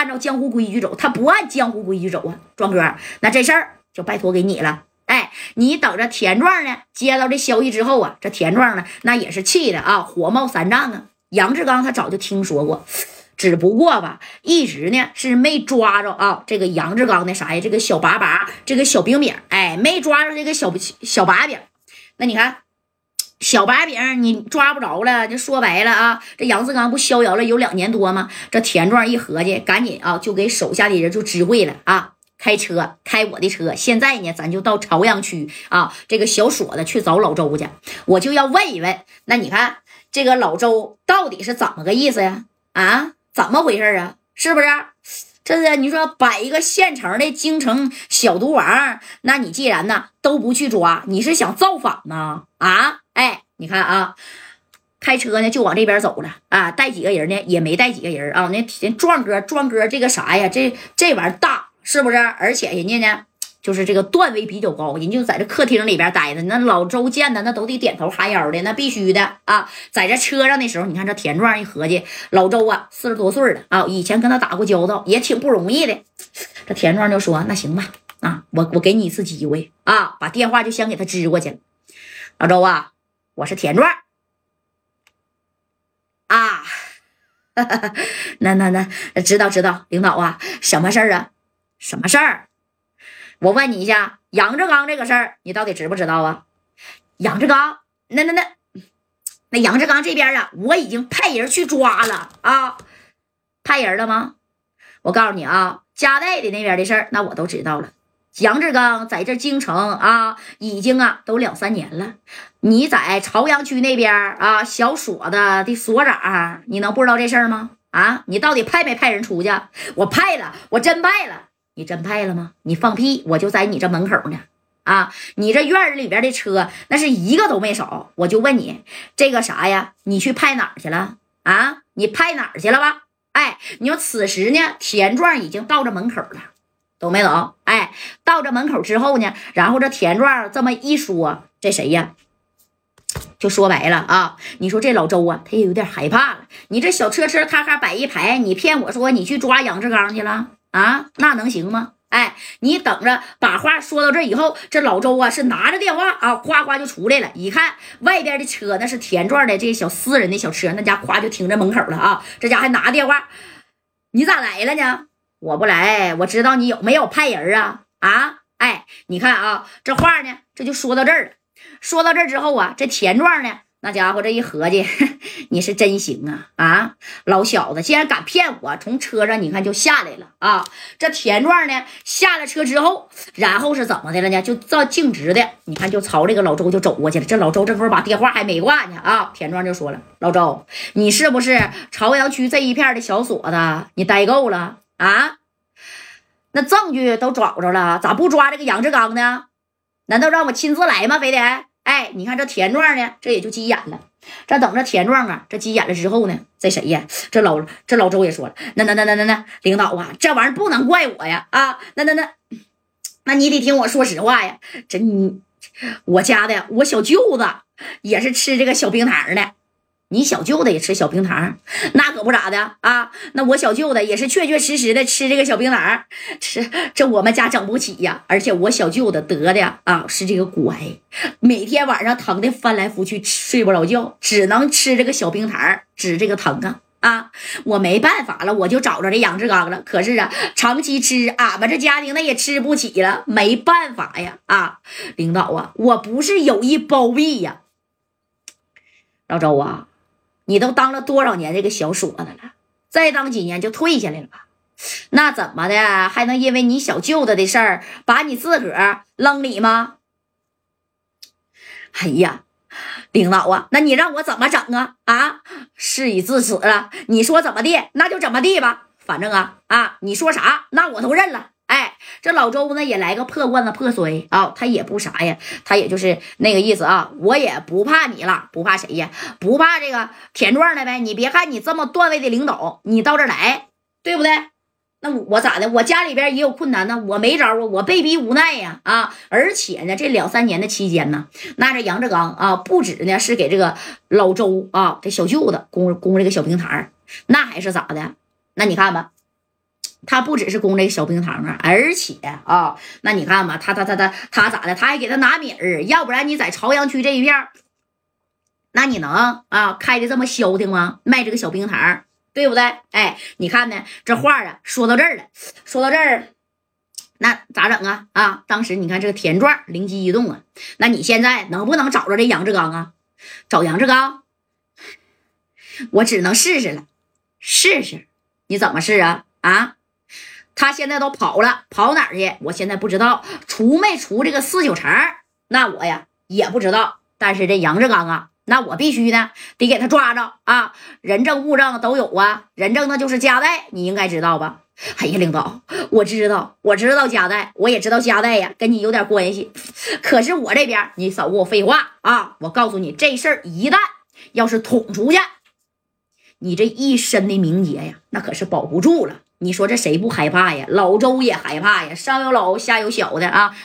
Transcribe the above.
按照江湖规矩走，他不按江湖规矩走啊，庄哥，那这事儿就拜托给你了。哎，你等着田壮呢，接到这消息之后啊，这田壮呢，那也是气的啊，火冒三丈啊。杨志刚他早就听说过，只不过吧，一直呢是没抓着啊。这个杨志刚的啥呀？这个小把把，这个小饼饼，哎，没抓着这个小小把柄。那你看。小把柄你抓不着了，就说白了啊，这杨志刚不逍遥了有两年多吗？这田壮一合计，赶紧啊，就给手下的人就知会了啊，开车开我的车，现在呢，咱就到朝阳区啊，这个小锁子去找老周去，我就要问一问，那你看这个老周到底是怎么个意思呀？啊，怎么回事啊？是不是？这是你说摆一个现成的京城小毒王，那你既然呢都不去抓，你是想造反吗？啊？哎，你看啊，开车呢就往这边走了啊，带几个人呢也没带几个人啊。那壮哥，壮哥这个啥呀？这这玩意儿大是不是？而且人家呢，就是这个段位比较高，人就在这客厅里边待着。那老周见的那都得点头哈腰的，那必须的啊。在这车上的时候，你看这田壮一合计，老周啊四十多岁了啊，以前跟他打过交道，也挺不容易的。这田壮就说：“那行吧，啊，我我给你一次机会啊，把电话就先给他支过去了。老周啊。”我是田壮啊，那那那知道知道，领导啊，什么事儿啊？什么事儿？我问你一下，杨志刚这个事儿，你到底知不知道啊？杨志刚，那那那那杨志刚这边啊，我已经派人去抓了啊，派人了吗？我告诉你啊，加代的那边的事儿，那我都知道了。杨志刚在这京城啊，已经啊都两三年了。你在朝阳区那边啊，小所的的所长，你能不知道这事儿吗？啊，你到底派没派人出去？我派了，我真派了。你真派了吗？你放屁！我就在你这门口呢。啊，你这院里边的车那是一个都没少。我就问你，这个啥呀？你去派哪儿去了？啊，你派哪儿去了吧？哎，你说此时呢，田壮已经到这门口了。懂没懂？哎，到这门口之后呢，然后这田壮这么一说，这谁呀？就说白了啊，你说这老周啊，他也有点害怕了。你这小车车咔咔摆一排，你骗我说你去抓杨志刚去了啊？那能行吗？哎，你等着，把话说到这以后，这老周啊是拿着电话啊，哗哗就出来了。一看外边的车，那是田壮的这小私人的小车，那家夸就停在门口了啊。这家还拿电话，你咋来了呢？我不来，我知道你有没有派人啊？啊，哎，你看啊，这话呢，这就说到这儿了。说到这儿之后啊，这田壮呢，那家伙这一合计，你是真行啊！啊，老小子竟然敢骗我，从车上你看就下来了啊！这田壮呢，下了车之后，然后是怎么的了呢？就照径直的，你看就朝这个老周就走过去了。这老周这会儿把电话还没挂呢啊！田壮就说了：“老周，你是不是朝阳区这一片的小锁子？你待够了？”啊，那证据都找着了，咋不抓这个杨志刚呢？难道让我亲自来吗？非得？哎，你看这田壮呢，这也就急眼了。这等着田壮啊，这急眼了之后呢，这谁呀？这老这老周也说了，那那那那那那领导啊，这玩意儿不能怪我呀！啊，那那那，那你得听我说实话呀。这你我家的我小舅子也是吃这个小冰糖的。你小舅子也吃小冰糖，那可不咋的啊！那我小舅子也是确确实实的吃这个小冰糖，吃这我们家整不起呀。而且我小舅子得的啊是这个骨癌，每天晚上疼的翻来覆去睡不着觉，只能吃这个小冰糖止这个疼啊啊！我没办法了，我就找着这杨志刚了。可是啊，长期吃，俺们这家庭那也吃不起了，没办法呀啊！领导啊，我不是有意包庇呀，老周啊。你都当了多少年这个小锁子了？再当几年就退下来了吧？那怎么的还能因为你小舅子的事儿把你自个儿扔里吗？哎呀，领导啊，那你让我怎么整啊？啊，事已至此了，你说怎么地那就怎么地吧。反正啊啊，你说啥那我都认了。这老周呢也来个破罐子破摔啊，他也不啥呀，他也就是那个意思啊，我也不怕你了，不怕谁呀？不怕这个田壮了呗？你别看你这么段位的领导，你到这来，对不对？那我咋的？我家里边也有困难呢，我没招啊，我被逼无奈呀啊！而且呢，这两三年的期间呢，那这杨志刚啊，不止呢是给这个老周啊这小舅子供供这个小平台那还是咋的？那你看吧。他不只是供这个小冰糖啊，而且啊，那你看吧，他他他他他咋的？他还给他拿米儿，要不然你在朝阳区这一片那你能啊开的这么消停吗？卖这个小冰糖，对不对？哎，你看呢？这话啊说到这儿了，说到这儿，那咋整啊？啊，当时你看这个田壮灵机一动啊，那你现在能不能找着这杨志刚啊？找杨志刚，我只能试试了，试试，你怎么试啊？啊，他现在都跑了，跑哪儿去？我现在不知道，出没出这个四九城？那我呀也不知道。但是这杨志刚啊。那我必须呢，得给他抓着啊！人证物证都有啊，人证那就是夹带，你应该知道吧？哎呀，领导，我知道，我知道夹带，我也知道夹带呀，跟你有点关系。可是我这边，你少给我废话啊！我告诉你，这事儿一旦要是捅出去，你这一身的名节呀，那可是保不住了。你说这谁不害怕呀？老周也害怕呀，上有老下有小的啊！